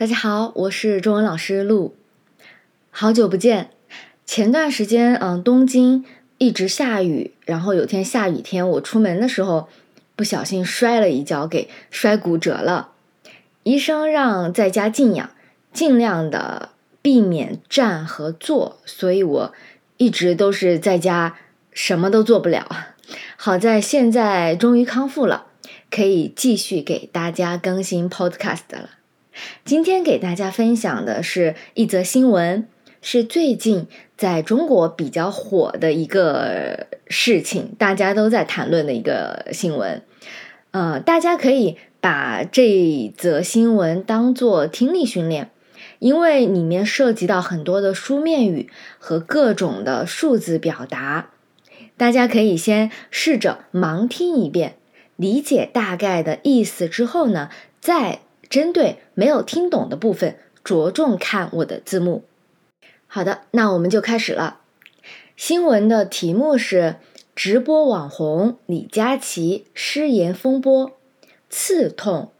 大家好，我是中文老师陆，好久不见。前段时间，嗯，东京一直下雨，然后有天下雨天，我出门的时候不小心摔了一跤，给摔骨折了。医生让在家静养，尽量的避免站和坐，所以我一直都是在家，什么都做不了。好在现在终于康复了，可以继续给大家更新 Podcast 了。今天给大家分享的是一则新闻，是最近在中国比较火的一个事情，大家都在谈论的一个新闻。呃，大家可以把这则新闻当做听力训练，因为里面涉及到很多的书面语和各种的数字表达。大家可以先试着盲听一遍，理解大概的意思之后呢，再针对没有听懂的部分着重看我的字幕。好的，那我们就开始了。新闻的题目是：直播网红李佳琦失言风波，刺痛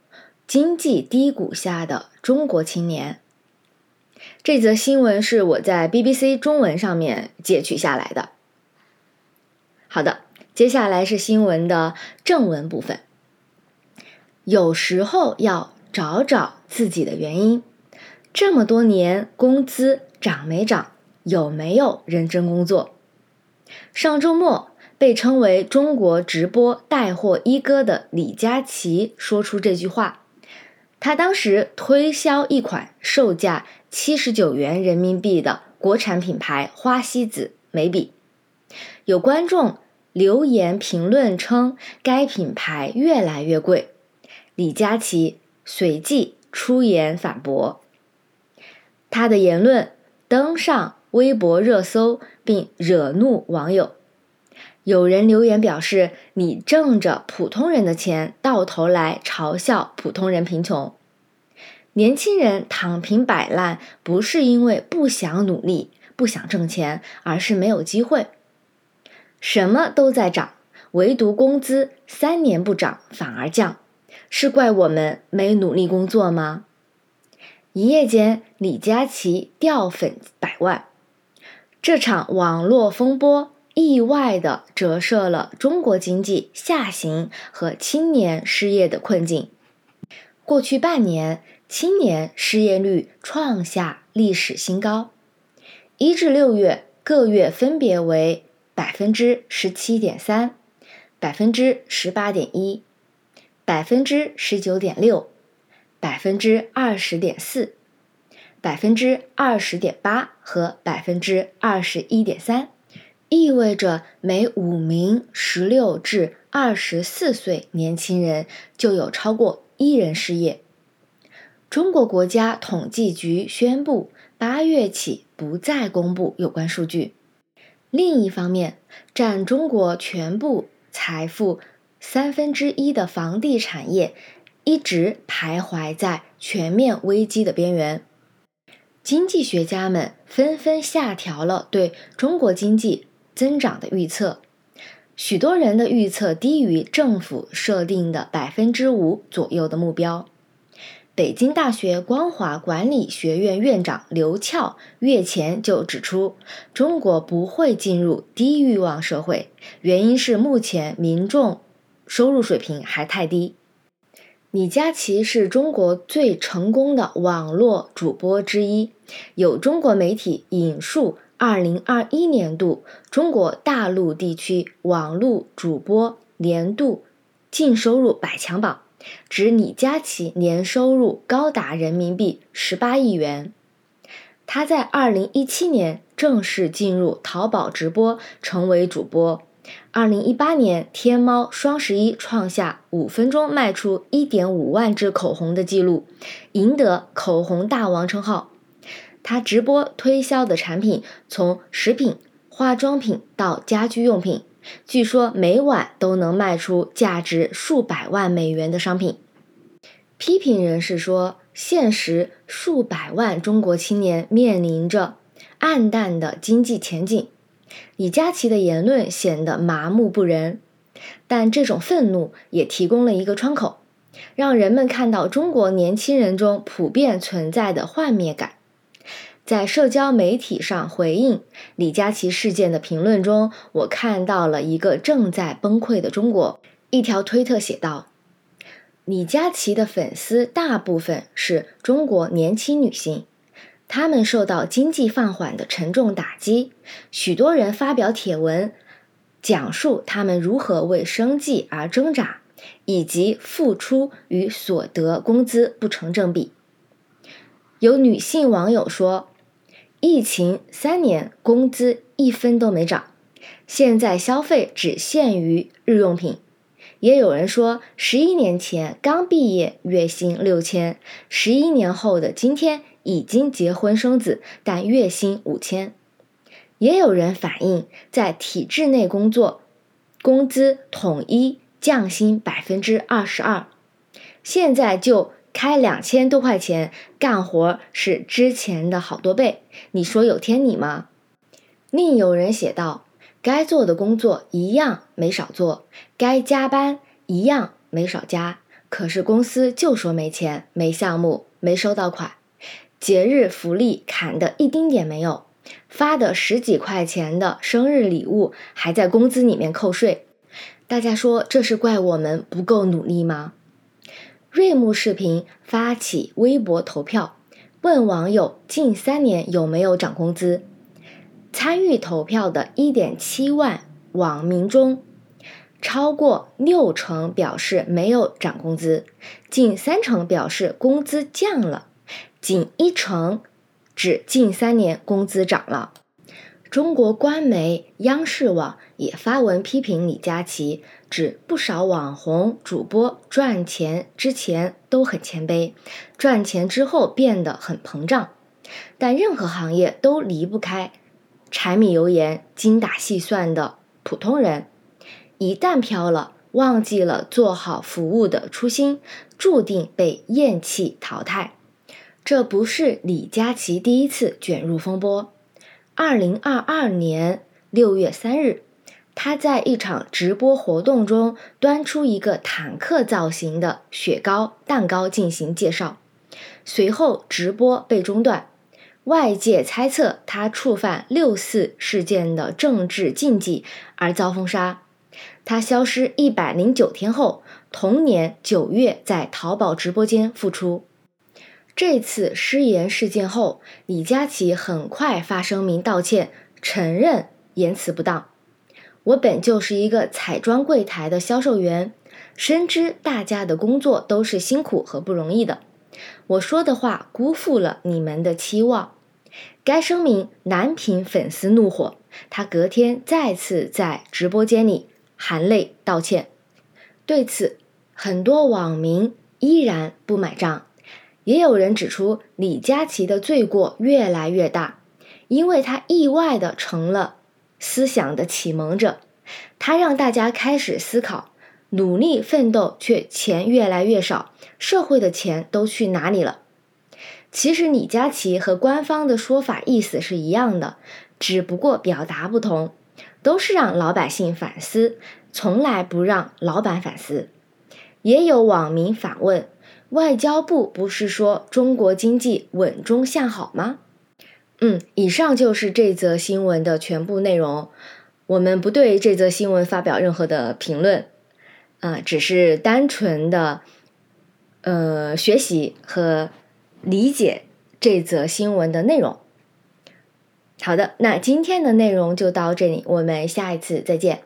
经济低谷下的中国青年。这则新闻是我在 BBC 中文上面截取下来的。好的，接下来是新闻的正文部分。有时候要找找自己的原因。这么多年，工资涨没涨？有没有认真工作？上周末，被称为中国直播带货一哥的李佳琦说出这句话。他当时推销一款售价七十九元人民币的国产品牌花西子眉笔。有观众留言评论称，该品牌越来越贵。李佳琦随即出言反驳，他的言论登上微博热搜，并惹怒网友。有人留言表示：“你挣着普通人的钱，到头来嘲笑普通人贫穷。年轻人躺平摆烂，不是因为不想努力、不想挣钱，而是没有机会。”什么都在涨，唯独工资三年不涨反而降，是怪我们没努力工作吗？一夜间，李佳琦掉粉百万，这场网络风波意外的折射了中国经济下行和青年失业的困境。过去半年，青年失业率创下历史新高，一至六月各月分别为。百分之十七点三，百分之十八点一，百分之十九点六，百分之二十点四，百分之二十点八和百分之二十一点三，意味着每五名十六至二十四岁年轻人就有超过一人失业。中国国家统计局宣布，八月起不再公布有关数据。另一方面，占中国全部财富三分之一的房地产业一直徘徊在全面危机的边缘。经济学家们纷纷下调了对中国经济增长的预测，许多人的预测低于政府设定的百分之五左右的目标。北京大学光华管理学院院长刘翘月前就指出，中国不会进入低欲望社会，原因是目前民众收入水平还太低。李佳琦是中国最成功的网络主播之一，有中国媒体引述2021年度中国大陆地区网络主播年度净收入百强榜。指李佳琦年收入高达人民币十八亿元。他在二零一七年正式进入淘宝直播，成为主播。二零一八年天猫双十一创下五分钟卖出一点五万支口红的记录，赢得“口红大王”称号。他直播推销的产品从食品、化妆品到家居用品。据说每晚都能卖出价值数百万美元的商品。批评人士说，现实数百万中国青年面临着暗淡的经济前景。李佳琦的言论显得麻木不仁，但这种愤怒也提供了一个窗口。让人们看到中国年轻人中普遍存在的幻灭感。在社交媒体上回应李佳琦事件的评论中，我看到了一个正在崩溃的中国。一条推特写道：“李佳琦的粉丝大部分是中国年轻女性，她们受到经济放缓的沉重打击，许多人发表帖文，讲述他们如何为生计而挣扎，以及付出与所得工资不成正比。”有女性网友说。疫情三年，工资一分都没涨，现在消费只限于日用品。也有人说，十一年前刚毕业，月薪六千；十一年后的今天，已经结婚生子，但月薪五千。也有人反映，在体制内工作，工资统一降薪百分之二十二，现在就。开两千多块钱干活是之前的好多倍，你说有天理吗？另有人写道：该做的工作一样没少做，该加班一样没少加，可是公司就说没钱、没项目、没收到款，节日福利砍的一丁点没有，发的十几块钱的生日礼物还在工资里面扣税。大家说这是怪我们不够努力吗？瑞木视频发起微博投票，问网友近三年有没有涨工资。参与投票的1.7万网民中，超过六成表示没有涨工资，近三成表示工资降了，仅一成指近三年工资涨了。中国官媒央视网也发文批评李佳琦，指不少网红主播赚钱之前都很谦卑，赚钱之后变得很膨胀。但任何行业都离不开柴米油盐、精打细算的普通人，一旦飘了，忘记了做好服务的初心，注定被厌弃淘汰。这不是李佳琦第一次卷入风波。二零二二年六月三日，他在一场直播活动中端出一个坦克造型的雪糕蛋糕进行介绍，随后直播被中断，外界猜测他触犯六四事件的政治禁忌而遭封杀。他消失一百零九天后，同年九月在淘宝直播间复出。这次失言事件后，李佳琦很快发声明道歉，承认言辞不当。我本就是一个彩妆柜台的销售员，深知大家的工作都是辛苦和不容易的。我说的话辜负了你们的期望。该声明难平粉丝怒火，他隔天再次在直播间里含泪道歉。对此，很多网民依然不买账。也有人指出，李佳琦的罪过越来越大，因为他意外的成了思想的启蒙者。他让大家开始思考：努力奋斗却钱越来越少，社会的钱都去哪里了？其实李佳琦和官方的说法意思是一样的，只不过表达不同，都是让老百姓反思，从来不让老板反思。也有网民反问。外交部不是说中国经济稳中向好吗？嗯，以上就是这则新闻的全部内容。我们不对这则新闻发表任何的评论，啊，只是单纯的呃学习和理解这则新闻的内容。好的，那今天的内容就到这里，我们下一次再见。